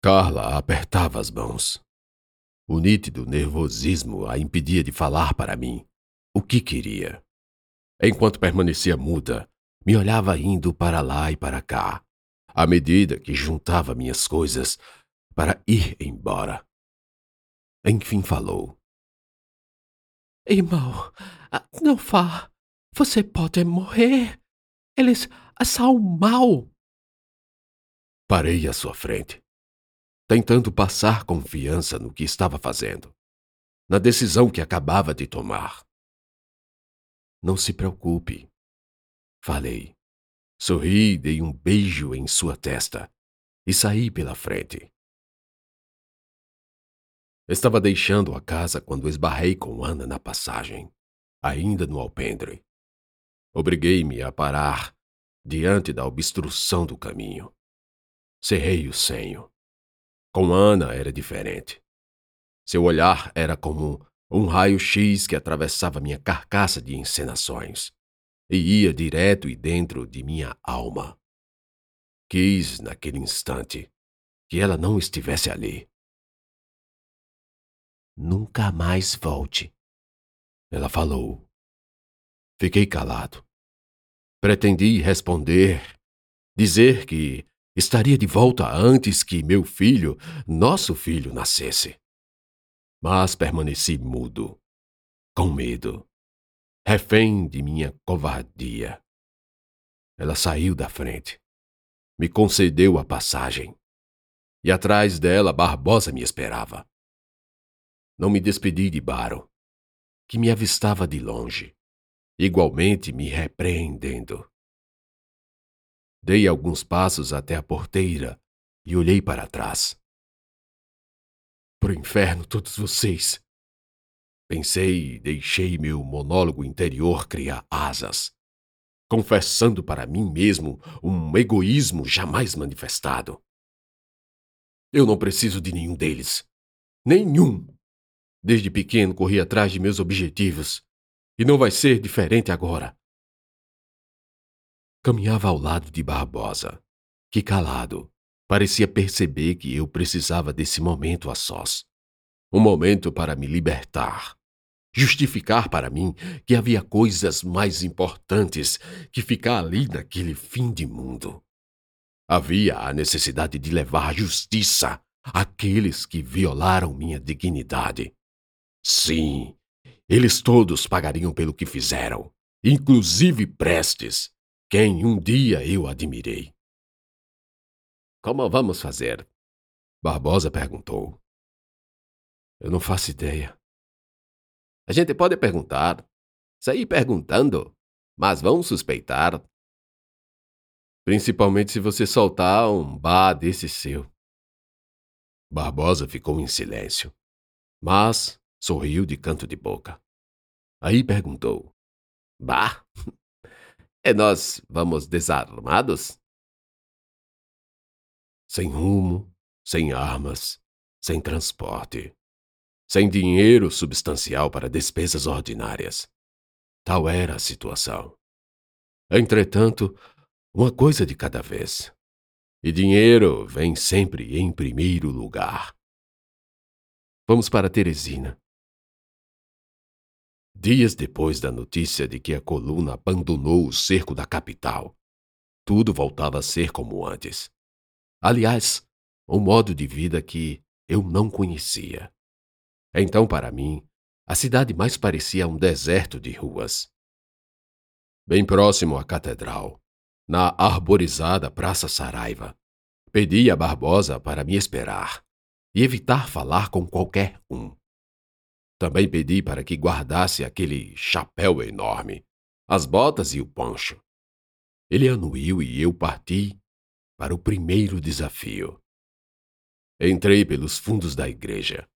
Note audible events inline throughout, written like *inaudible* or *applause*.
Carla apertava as mãos. O nítido nervosismo a impedia de falar para mim o que queria. Enquanto permanecia muda, me olhava indo para lá e para cá, à medida que juntava minhas coisas para ir embora. Enfim falou. Irmão, não vá. Você pode morrer. Eles são mal. Parei à sua frente tentando passar confiança no que estava fazendo, na decisão que acabava de tomar. Não se preocupe, falei. Sorri, dei um beijo em sua testa e saí pela frente. Estava deixando a casa quando esbarrei com Ana na passagem, ainda no alpendre. Obriguei-me a parar diante da obstrução do caminho. Cerrei o senho. Com Ana era diferente. Seu olhar era como um raio-x que atravessava minha carcaça de encenações e ia direto e dentro de minha alma. Quis, naquele instante, que ela não estivesse ali. Nunca mais volte, ela falou. Fiquei calado. Pretendi responder, dizer que estaria de volta antes que meu filho, nosso filho, nascesse. Mas permaneci mudo, com medo, refém de minha covardia. Ela saiu da frente, me concedeu a passagem, e atrás dela Barbosa me esperava. Não me despedi de Baro, que me avistava de longe, igualmente me repreendendo. Dei alguns passos até a porteira e olhei para trás. Pro inferno, todos vocês! Pensei e deixei meu monólogo interior criar asas, confessando para mim mesmo um egoísmo jamais manifestado. Eu não preciso de nenhum deles. Nenhum! Desde pequeno corri atrás de meus objetivos. E não vai ser diferente agora. Caminhava ao lado de Barbosa, que calado, parecia perceber que eu precisava desse momento a sós. Um momento para me libertar. Justificar para mim que havia coisas mais importantes que ficar ali naquele fim de mundo. Havia a necessidade de levar justiça àqueles que violaram minha dignidade. Sim, eles todos pagariam pelo que fizeram, inclusive Prestes, quem um dia eu admirei. Como vamos fazer? Barbosa perguntou. Eu não faço ideia. A gente pode perguntar, sair perguntando, mas vão suspeitar. Principalmente se você soltar um bah desse seu. Barbosa ficou em silêncio, mas sorriu de canto de boca. Aí perguntou: Bah, e nós vamos desarmados? Sem rumo, sem armas, sem transporte, sem dinheiro substancial para despesas ordinárias. Tal era a situação. Entretanto, uma coisa de cada vez. E dinheiro vem sempre em primeiro lugar. Vamos para Teresina. Dias depois da notícia de que a coluna abandonou o cerco da capital, tudo voltava a ser como antes. Aliás, um modo de vida que eu não conhecia. Então, para mim, a cidade mais parecia um deserto de ruas. Bem próximo à catedral, na arborizada Praça Saraiva, pedi a Barbosa para me esperar e evitar falar com qualquer um. Também pedi para que guardasse aquele chapéu enorme, as botas e o poncho. Ele anuiu e eu parti para o primeiro desafio. Entrei pelos fundos da igreja,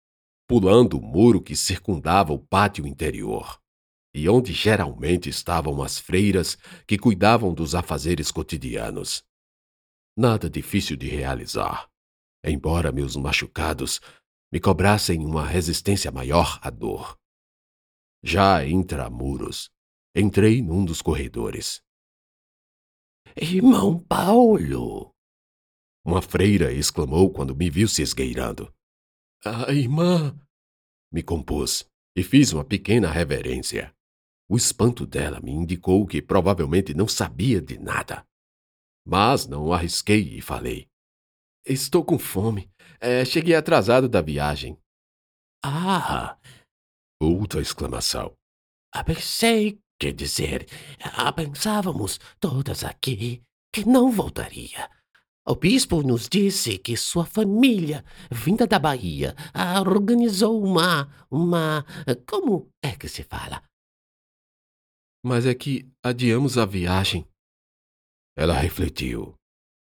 pulando o muro que circundava o pátio interior, e onde geralmente estavam as freiras que cuidavam dos afazeres cotidianos. Nada difícil de realizar, embora meus machucados me cobrassem uma resistência maior à dor. Já intramuros, entrei num dos corredores. Irmão Paulo! Uma freira exclamou quando me viu se esgueirando. Ah, irmã! Me compus e fiz uma pequena reverência. O espanto dela me indicou que provavelmente não sabia de nada. Mas não arrisquei e falei. Estou com fome. É, cheguei atrasado da viagem. Ah! Outra exclamação. Ah, pensei, quer dizer, ah, pensávamos todas aqui que não voltaria. O bispo nos disse que sua família, vinda da Bahia, organizou uma. uma. Como é que se fala? Mas é que adiamos a viagem. Ela refletiu.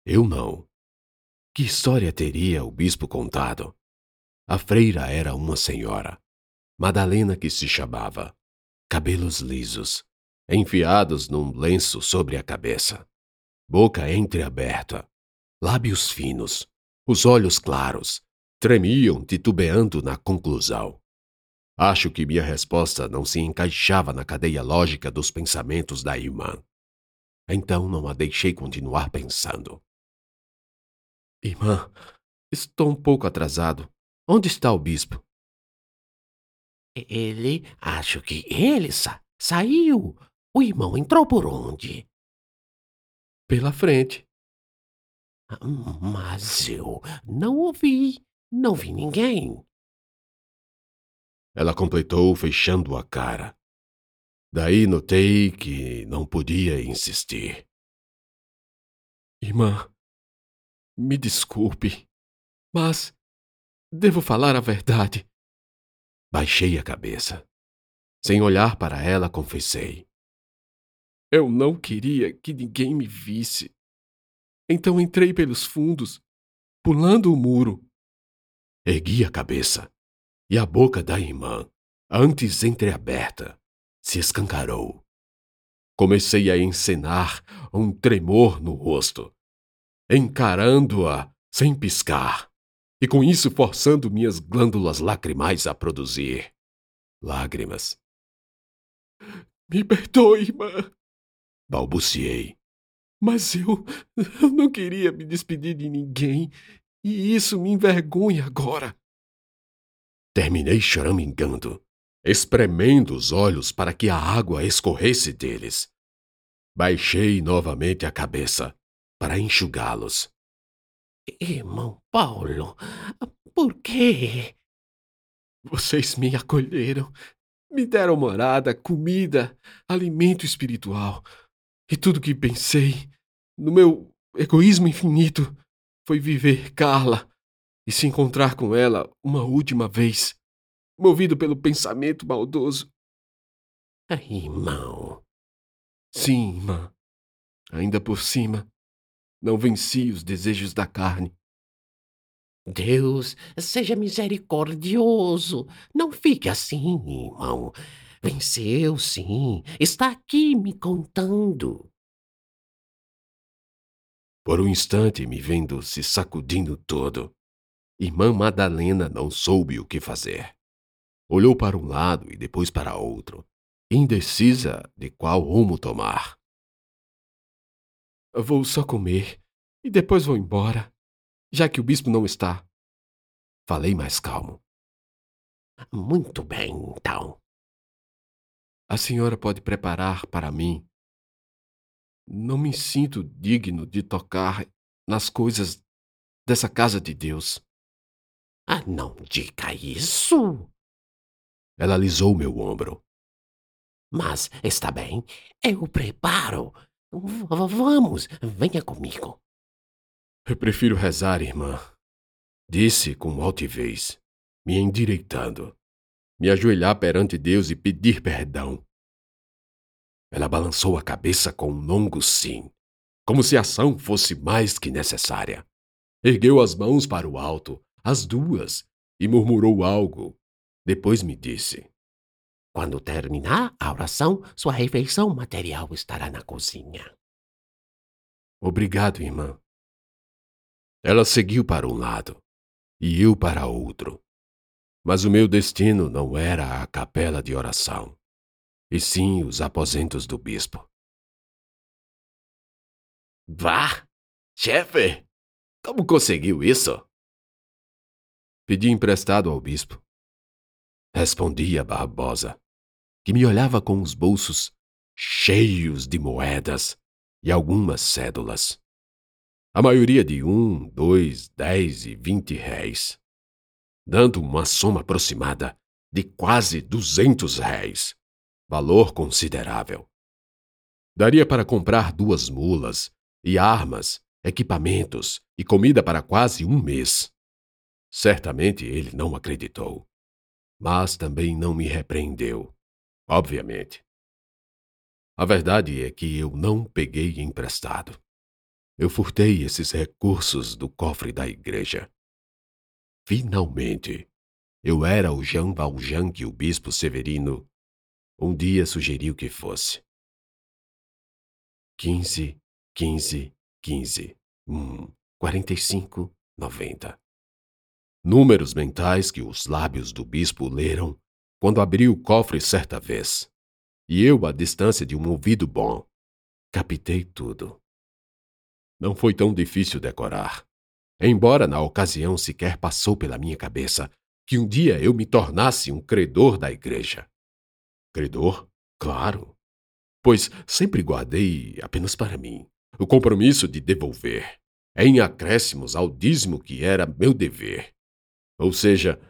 Eu não. Que história teria o bispo contado? A freira era uma senhora, Madalena que se chamava, cabelos lisos, enfiados num lenço sobre a cabeça, boca entreaberta, lábios finos, os olhos claros, tremiam titubeando na conclusão. Acho que minha resposta não se encaixava na cadeia lógica dos pensamentos da irmã. Então não a deixei continuar pensando. Irmã, estou um pouco atrasado. Onde está o bispo? Ele, acho que ele sa saiu. O irmão entrou por onde? Pela frente. Mas eu não ouvi. Não vi ninguém. Ela completou fechando a cara. Daí notei que não podia insistir. Irmã, me desculpe, mas devo falar a verdade. Baixei a cabeça. Sem olhar para ela, confessei. Eu não queria que ninguém me visse. Então entrei pelos fundos, pulando o muro. Ergui a cabeça e a boca da irmã, antes entreaberta, se escancarou. Comecei a encenar um tremor no rosto, encarando-a sem piscar, e com isso forçando minhas glândulas lacrimais a produzir lágrimas. Me perdoe, irmã, balbuciei. Mas eu, eu não queria me despedir de ninguém, e isso me envergonha agora. Terminei choramingando, espremendo os olhos para que a água escorresse deles. Baixei novamente a cabeça para enxugá-los. Irmão Paulo, por quê? Vocês me acolheram, me deram morada, comida, alimento espiritual. E tudo que pensei, no meu egoísmo infinito, foi viver Carla e se encontrar com ela uma última vez, movido pelo pensamento maldoso. Irmão. Sim, irmã. Ainda por cima, não venci os desejos da carne. Deus seja misericordioso. Não fique assim, irmão. Venceu, sim. Está aqui me contando. Por um instante, me vendo se sacudindo todo, Irmã Madalena não soube o que fazer. Olhou para um lado e depois para outro, indecisa de qual rumo tomar. Vou só comer e depois vou embora, já que o bispo não está. Falei mais calmo. Muito bem, então. A senhora pode preparar para mim. Não me sinto digno de tocar nas coisas dessa casa de Deus. Ah, não diga isso. Ela alisou meu ombro. Mas está bem, eu preparo. V vamos, venha comigo. Eu prefiro rezar, irmã, disse com altivez, me endireitando, me ajoelhar perante Deus e pedir perdão. Ela balançou a cabeça com um longo sim, como se a ação fosse mais que necessária. Ergueu as mãos para o alto, as duas, e murmurou algo. Depois me disse: Quando terminar a oração, sua refeição material estará na cozinha. Obrigado, irmã. Ela seguiu para um lado e eu para outro. Mas o meu destino não era a capela de oração, e sim os aposentos do bispo. Vá, chefe! Como conseguiu isso? Pedi emprestado ao bispo. Respondia Barbosa, que me olhava com os bolsos cheios de moedas e algumas cédulas. A maioria de um, dois, dez e vinte réis, dando uma soma aproximada de quase duzentos réis, valor considerável. Daria para comprar duas mulas e armas, equipamentos e comida para quase um mês. Certamente ele não acreditou, mas também não me repreendeu, obviamente. A verdade é que eu não peguei emprestado. Eu furtei esses recursos do cofre da igreja. Finalmente, eu era o Jean Valjean que o bispo Severino um dia sugeriu que fosse. Quinze, quinze, quinze. Hum, quarenta e cinco, noventa. Números mentais que os lábios do bispo leram quando abriu o cofre certa vez e eu, à distância de um ouvido bom, captei tudo. Não foi tão difícil decorar, embora na ocasião sequer passou pela minha cabeça que um dia eu me tornasse um credor da igreja. Credor? Claro. Pois sempre guardei apenas para mim o compromisso de devolver, em acréscimos ao dízimo que era meu dever. Ou seja,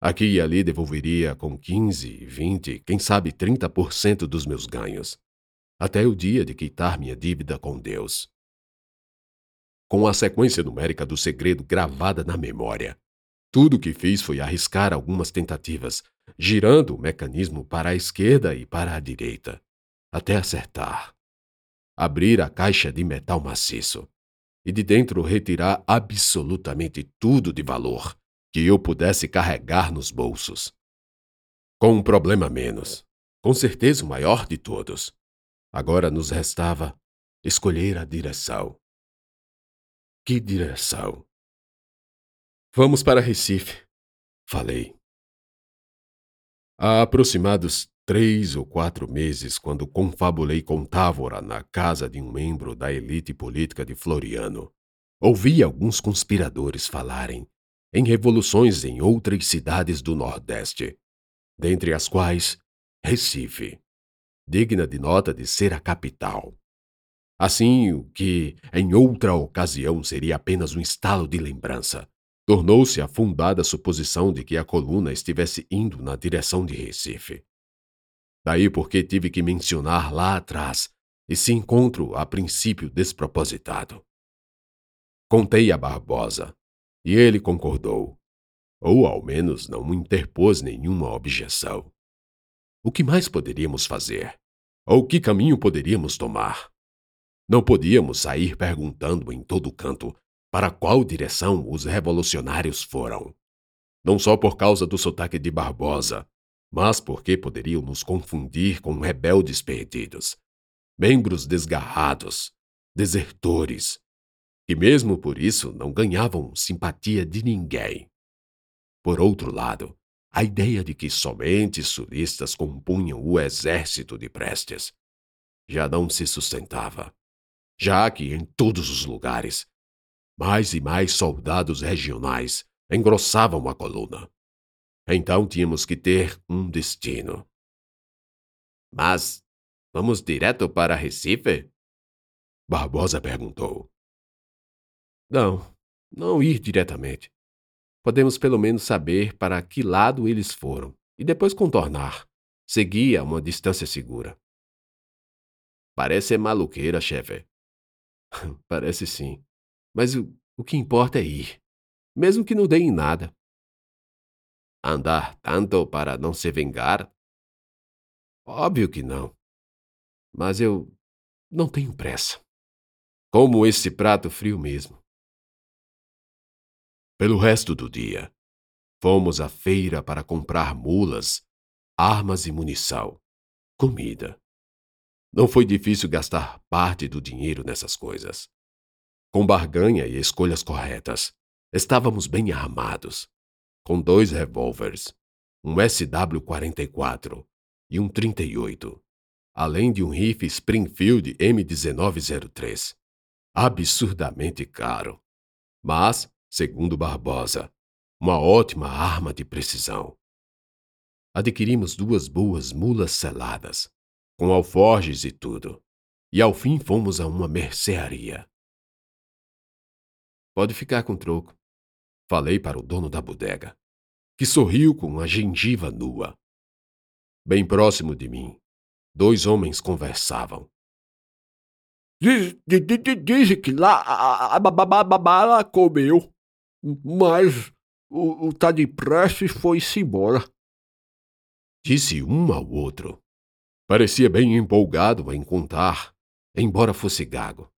Aqui e ali devolveria com 15, 20, quem sabe 30% dos meus ganhos, até o dia de quitar minha dívida com Deus. Com a sequência numérica do segredo gravada na memória, tudo o que fiz foi arriscar algumas tentativas, girando o mecanismo para a esquerda e para a direita, até acertar. Abrir a caixa de metal maciço e de dentro retirar absolutamente tudo de valor que eu pudesse carregar nos bolsos. Com um problema menos, com certeza o maior de todos. Agora nos restava escolher a direção. Que direção? Vamos para Recife, falei. Há aproximados três ou quatro meses, quando confabulei com Távora na casa de um membro da elite política de Floriano, ouvi alguns conspiradores falarem em revoluções em outras cidades do Nordeste, dentre as quais Recife, digna de nota de ser a capital. Assim, o que em outra ocasião seria apenas um estalo de lembrança, tornou-se a fundada suposição de que a coluna estivesse indo na direção de Recife. Daí porque tive que mencionar lá atrás esse encontro a princípio despropositado. Contei a Barbosa, e ele concordou, ou ao menos não interpôs nenhuma objeção. O que mais poderíamos fazer? Ou que caminho poderíamos tomar? Não podíamos sair perguntando em todo canto para qual direção os revolucionários foram. Não só por causa do sotaque de Barbosa, mas porque poderiam nos confundir com rebeldes perdidos, membros desgarrados, desertores, e mesmo por isso não ganhavam simpatia de ninguém. Por outro lado, a ideia de que somente sulistas compunham o exército de Prestes já não se sustentava, já que em todos os lugares, mais e mais soldados regionais engrossavam a coluna. Então tínhamos que ter um destino. Mas vamos direto para Recife? Barbosa perguntou. Não, não ir diretamente. Podemos pelo menos saber para que lado eles foram e depois contornar, seguir a uma distância segura. Parece maluqueira, chefe. *laughs* Parece sim. Mas o, o que importa é ir, mesmo que não dê em nada. Andar tanto para não se vingar? Óbvio que não. Mas eu não tenho pressa. Como esse prato frio mesmo. Pelo resto do dia, fomos à feira para comprar mulas, armas e munição, comida. Não foi difícil gastar parte do dinheiro nessas coisas. Com barganha e escolhas corretas, estávamos bem armados, com dois revólveres, um SW-44 e um 38, além de um rifle Springfield M1903, absurdamente caro mas, segundo Barbosa, uma ótima arma de precisão. Adquirimos duas boas mulas seladas, com alforjes e tudo, e ao fim fomos a uma mercearia. Pode ficar com troco, falei para o dono da bodega, que sorriu com a gengiva nua. Bem próximo de mim, dois homens conversavam. Diz, diz, diz que lá a, a bala comeu, mas o, o tá de Prestes foi-se embora. Disse um ao outro. Parecia bem empolgado em contar, embora fosse gago.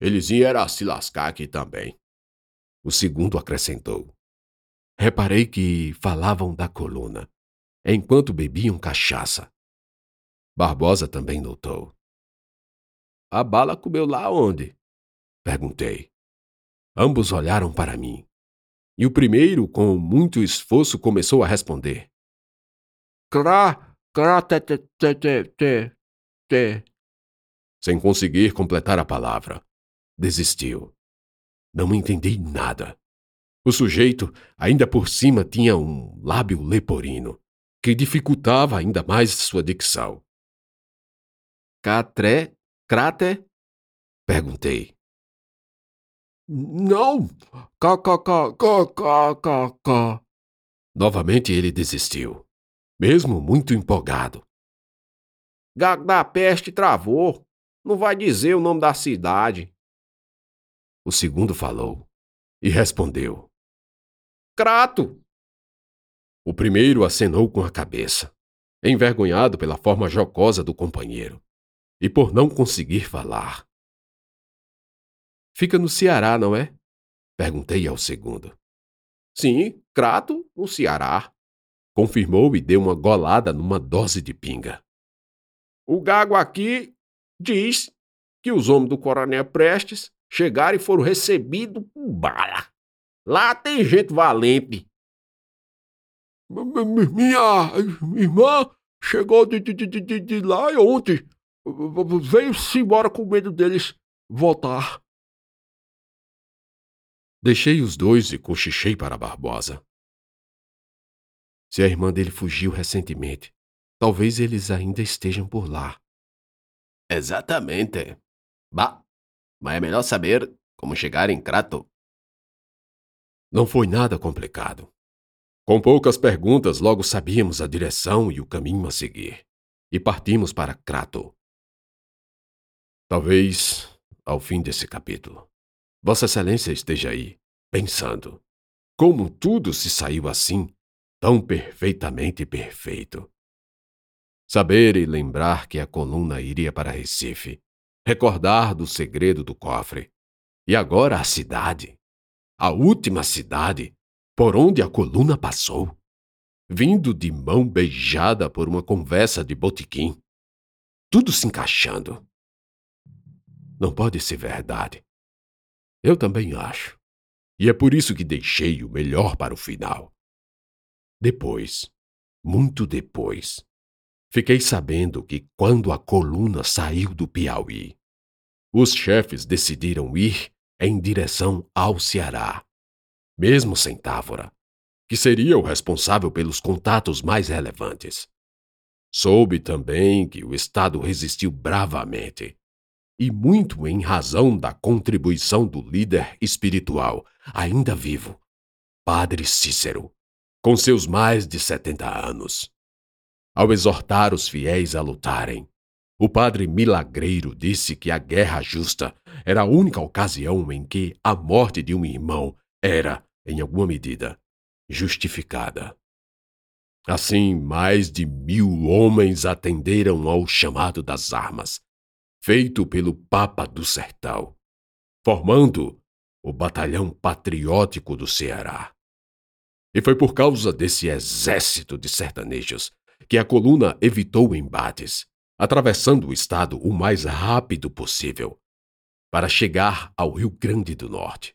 Eles iam se lascar aqui também. O segundo acrescentou. Reparei que falavam da coluna, enquanto bebiam cachaça. Barbosa também notou. A bala comeu lá onde? Perguntei. Ambos olharam para mim. E o primeiro, com muito esforço, começou a responder. Crá, Sem conseguir completar a palavra, desistiu. Não entendi nada. O sujeito, ainda por cima, tinha um lábio leporino, que dificultava ainda mais sua dicção. Catré, cráter? Perguntei. Não! Cá, cá, cá, cá, cá, cá, cá. Novamente ele desistiu, mesmo muito empolgado. Gago da peste travou. Não vai dizer o nome da cidade. O segundo falou e respondeu: Crato! O primeiro acenou com a cabeça, envergonhado pela forma jocosa do companheiro e por não conseguir falar. Fica no Ceará, não é? Perguntei ao segundo. Sim, Crato, no Ceará. Confirmou e deu uma golada numa dose de pinga. O gago aqui diz que os homens do Coronel Prestes chegaram e foram recebidos com bala. Lá tem gente valente. Minha irmã chegou de, de, de, de lá ontem. Veio-se embora com medo deles voltar. Deixei os dois e cochichei para Barbosa. Se a irmã dele fugiu recentemente, talvez eles ainda estejam por lá. Exatamente. Bah, mas é melhor saber como chegar em Crato. Não foi nada complicado. Com poucas perguntas, logo sabíamos a direção e o caminho a seguir. E partimos para Crato. Talvez, ao fim desse capítulo, Vossa Excelência esteja aí, pensando: como tudo se saiu assim, tão perfeitamente perfeito. Saber e lembrar que a coluna iria para Recife, recordar do segredo do cofre, e agora a cidade, a última cidade por onde a coluna passou, vindo de mão beijada por uma conversa de botequim, tudo se encaixando. Não pode ser verdade. Eu também acho. E é por isso que deixei o melhor para o final. Depois, muito depois, fiquei sabendo que quando a coluna saiu do Piauí, os chefes decidiram ir em direção ao Ceará, mesmo sem Távora, que seria o responsável pelos contatos mais relevantes. Soube também que o Estado resistiu bravamente e muito em razão da contribuição do líder espiritual, ainda vivo, Padre Cícero, com seus mais de 70 anos. Ao exortar os fiéis a lutarem, o padre milagreiro disse que a guerra justa era a única ocasião em que a morte de um irmão era, em alguma medida, justificada. Assim, mais de mil homens atenderam ao chamado das armas feito pelo Papa do Sertão, formando o Batalhão Patriótico do Ceará. E foi por causa desse exército de sertanejos que a coluna evitou embates, atravessando o estado o mais rápido possível, para chegar ao Rio Grande do Norte.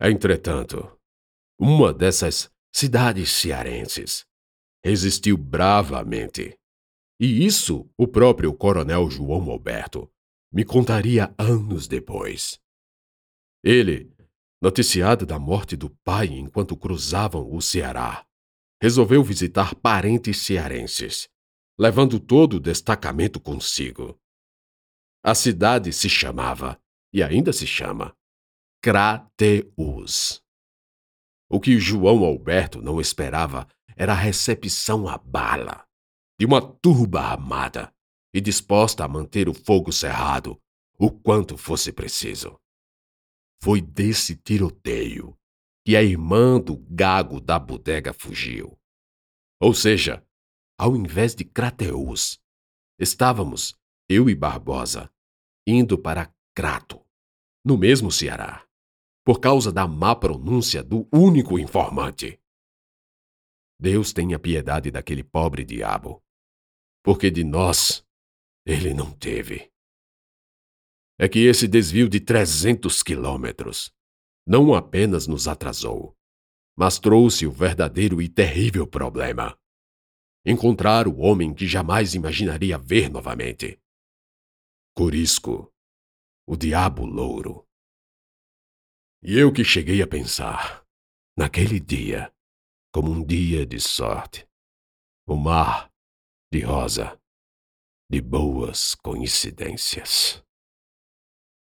Entretanto, uma dessas cidades cearenses resistiu bravamente e isso o próprio Coronel João Alberto me contaria anos depois. Ele, noticiado da morte do pai enquanto cruzavam o Ceará, resolveu visitar parentes cearenses, levando todo o destacamento consigo. A cidade se chamava, e ainda se chama, Crateus. O que João Alberto não esperava era a recepção à bala de uma turba armada e disposta a manter o fogo cerrado o quanto fosse preciso. Foi desse tiroteio que a irmã do gago da bodega fugiu. Ou seja, ao invés de Crateus, estávamos, eu e Barbosa, indo para Crato, no mesmo Ceará, por causa da má pronúncia do único informante. Deus tenha piedade daquele pobre diabo, porque de nós ele não teve. É que esse desvio de 300 quilômetros não apenas nos atrasou, mas trouxe o verdadeiro e terrível problema. Encontrar o homem que jamais imaginaria ver novamente. Corisco, o diabo louro. E eu que cheguei a pensar, naquele dia, como um dia de sorte, o mar de rosa, de boas coincidências.